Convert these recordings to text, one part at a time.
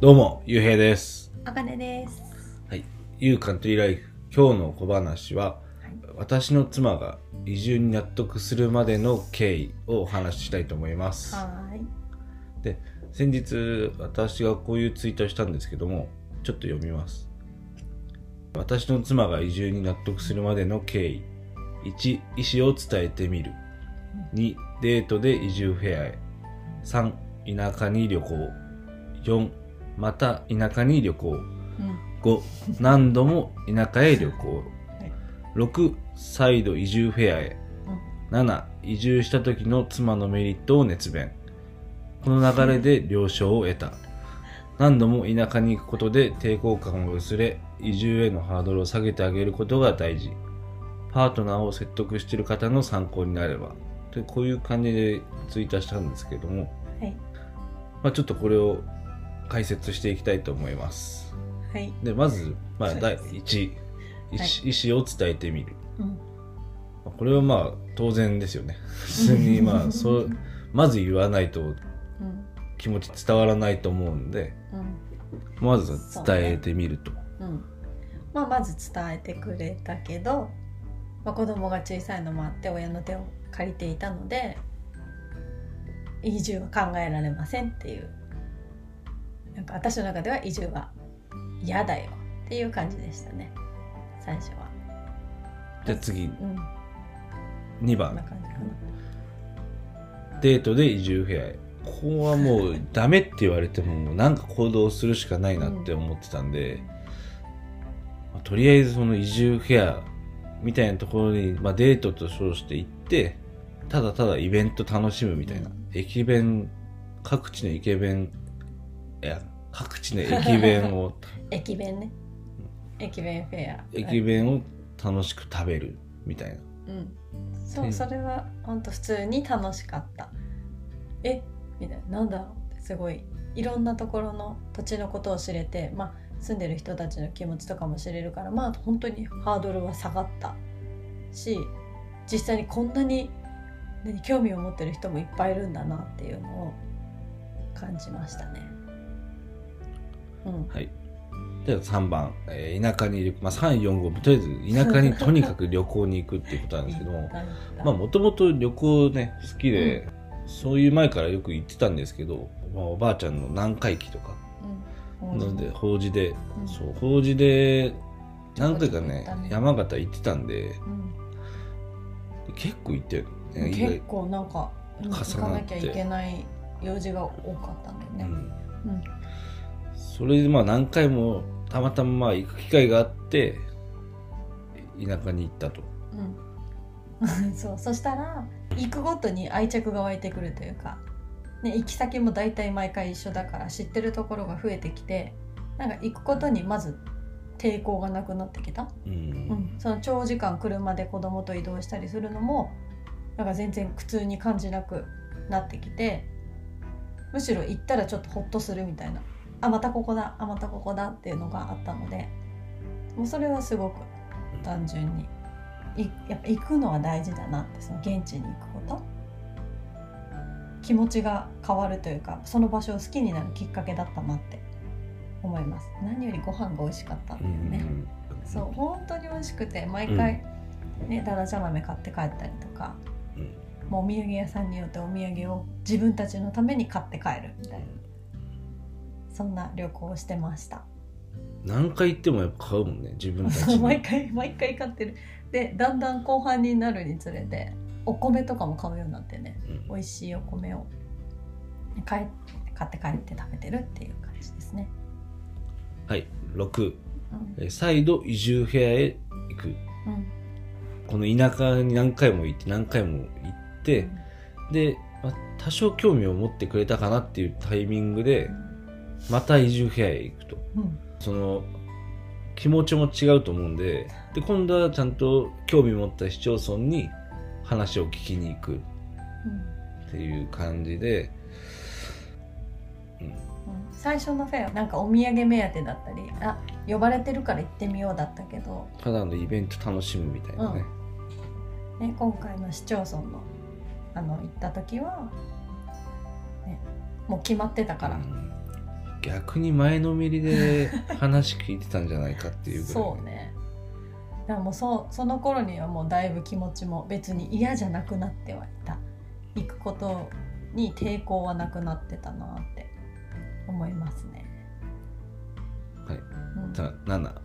どうも、ゆうへいです。あかねです。はい。ゆうカントリーライフ。今日の小話は、私の妻が移住に納得するまでの経緯をお話ししたいと思います。はーい。で、先日、私がこういうツイートをしたんですけども、ちょっと読みます。私の妻が移住に納得するまでの経緯。1、意思を伝えてみる。2、デートで移住フェアへ。3、田舎に旅行。4、また田舎に旅行。うん。5何度も田舎へ旅行はい6再度移住フェアへ7移住した時の妻のメリットを熱弁この流れで了承を得た何度も田舎に行くことで抵抗感を薄れ移住へのハードルを下げてあげることが大事パートナーを説得している方の参考になればでこういう感じでツイートしたんですけども、はい。まあ、ちょっとこれを解説していきたいと思いますはい。でまず、まあ、はい第1意思意思を伝えてみるうん。まあこれはまあ当然ですよね 普通にまあそうまず言わないとうん。気持ち伝わらないと思うんでうん。まず伝えてみると、うん。まあ、まず伝えてくれたけど、まあ、子供が小さいのもあって親の手を借りていたので移住は考えられませんっていう。なんか私の中では移住は嫌だよっていう感じでしたね。最初は。じゃあ次。うん。2こんな番デートで移住フェアへ。ここはもうダメって言われてもなんか行動するしかないなって思ってたんで、まあとりあえずその移住フェアみたいなところに、まあ、デートと称して行ってただただイベント楽しむみたいな、うん駅弁各地の駅弁いや各地の駅弁を 駅弁ね。駅弁フェア。駅弁を楽しく食べるみたいな。うん、そううん。それは本当普通に楽しかった。え？みたいな。なんだろうって。すごい。いろんなところの土地のことを知れて、まあ、住んでる人たちの気持ちとかも知れるからまあ本当にハードルは下がった。し実際にこんなに何興味を持ってる人もいっぱいいるんだなっていうのを感じましたね。うん、はい。では3番、えー田舎にいる、まあ、3、4、5、とりあえず田舎に とにかく旅行に行くっていうことなんですけども、まあもともと旅行ね、好きで、そういう前からよく行ってたんですけど、まあおばあちゃんの南海期とか、うん。なので、法事で、うん。そう、法事で、何回かねね。山形行ってたんで、うん。結構行ってる、結外構なんかうん重なって。行かなきゃいけない用事が多かったんだよね。うん。うん。それでまあ何回もたまたままあ行く機会があって、田舎に行ったと。うん。そうそしたら行くごとに愛着が湧いてくるというか、ね、行き先も大体毎回一緒だから知ってるところが増えてきてなんか行くことにまず抵抗がなくなってきた、うん。うん、その長時間車で子供と移動したりするのもなんか全然苦痛に感じなくなってきてむしろ行ったらちょっとホッとするみたいな。あまたここだ。あまたここだ。っていうのがあったのでもうそれはすごく単純にいやっぱ行くのは大事だなってその現地に行くこと。気持ちが変わるというかその場所を好きになるきっかけだったなって思います。何よりご飯が美味しかったんだよね、そう本当に美味しくて毎回、ねだだ茶豆買って帰ったりとかうんもうお土産屋さんによってお土産を自分たちのために買って帰るみたいな。そんな旅行をしてました。何回行ってもやっぱ買うもんね自分たち 毎に回毎回買ってる。でだんだん後半になるにつれてお米とかも買うようになってね。うん。美味しいお米を買い買って帰って食べてるっていう感じですね、はい6うん。えー再度移住フェアへ行く。うんこの田舎に何回も行って何回も行ってで、まあ、多少興味を持ってくれたかなっていうタイミングでまた移住フェアへ行くと。うん。その気持ちも違うと思うんでで今度はちゃんと興味持った市町村に話を聞きに行くっていう感じで、うん、うん最初のフェアなんかお土産目当てだったりあ呼ばれてるから行ってみようだったけど、ただのイベント楽しむみたいなね、ね、今回の市町村のあの行った時は、ね、もう決まってたから、うん。逆に前のめりで 話聞いてたんじゃないかっていうぐらい。そうね。でももうそその頃にはもうだいぶ気持ちも別に嫌じゃなくなってはいた。行くことに抵抗はなくなってたなって思いますね。はい。うん。さ7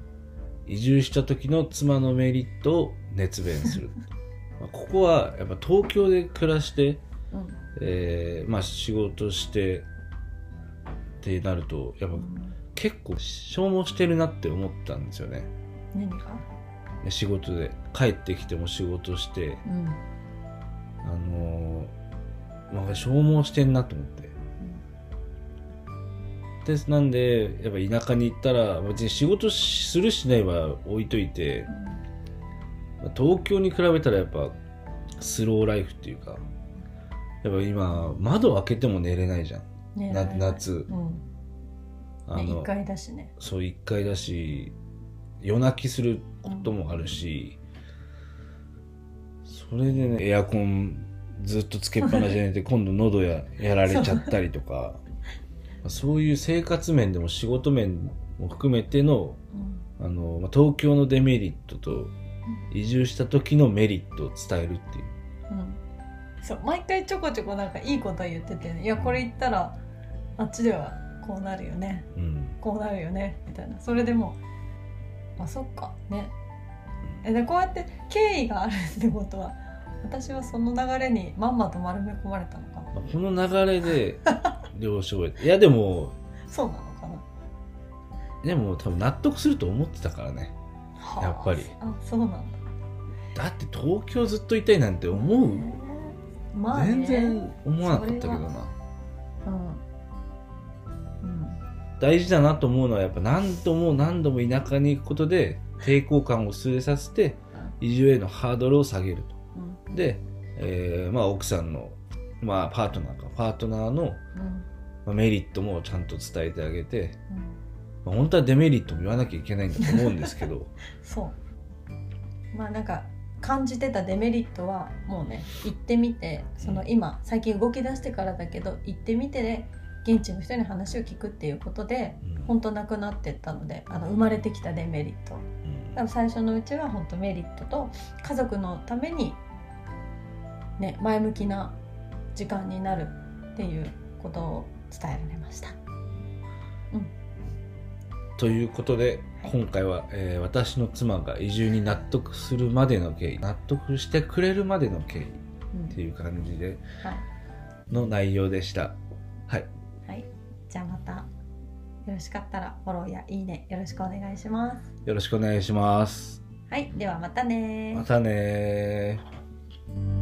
移住した時の妻のメリットを熱弁する まあここはやっぱ東京で暮らして、うん。えーまあ、仕事してってなるとやっぱうん結構消耗してるなって思ったんですよね。何が？仕事で。帰ってきても仕事して。うん。あのーまあ、消耗してんなと思って。ですなんでやっぱ田舎に行ったら別に仕事するしないは置いといてまあ東京に比べたらやっぱスローライフっていうかやっぱ今窓開けても寝れないじゃん。ねな夏。うん。ね、あの1階だしね。そう1階だし夜泣きすることもあるし、それでねエアコンずっとつけっぱなしで寝て 今度喉ややられちゃったりとかそういう生活面でも仕事面も含めてのうん。あの、まあ、東京のデメリットと移住した時のメリットを伝えるっていう。うん。そう毎回ちょこちょこなんかいいこと言ってて、ね、いやこれ言ったらあっちではこうなるよね。うん。こうなるよね。みたいな。それでもうあそっかね。えでこうやって経緯があるってことは私はその流れにまんまと丸め込まれたのかな。まあこの流れで 了承を得て。いやでもそうなのかな。でも多分納得すると思ってたからね。はあやっぱり。あそうなんだ。だって東京ずっといたいなんて思う、ねまあね。全然思わなかったけどな。うん。うん。大事だなと思うのはやっぱ何度も何度も田舎に行くことで抵抗感を薄れさせて移住へのハードルを下げるうん。とで、えーまあ、奥さんの、まあ、パートナーか。パートナーの、うん。まあ、メリットもちゃんと伝えてあげて、うんまあ、本当はデメリットも言わなきゃいけないんだと思うんですけど。そう。まあなんか感じてたデメリットはもうね行ってみてその今最近動き出してからだけど行ってみてで現地の人に話を聞くっていうことでうん。本当なくなってったのであの生まれてきたデメリット。うん。多分最初のうちは本当メリットと家族のためにね前向きな時間になるっていうことを伝えられましたということではい今回は、えー私の妻が移住に納得するまでの経緯納得してくれるまでの経緯っうん。ていう感じではい。の内容でした。はい。はい、じゃあまたよろしかったらフォローやいいねよろしくお願いします。よろしくお願いします。はい、ではまたねまたねー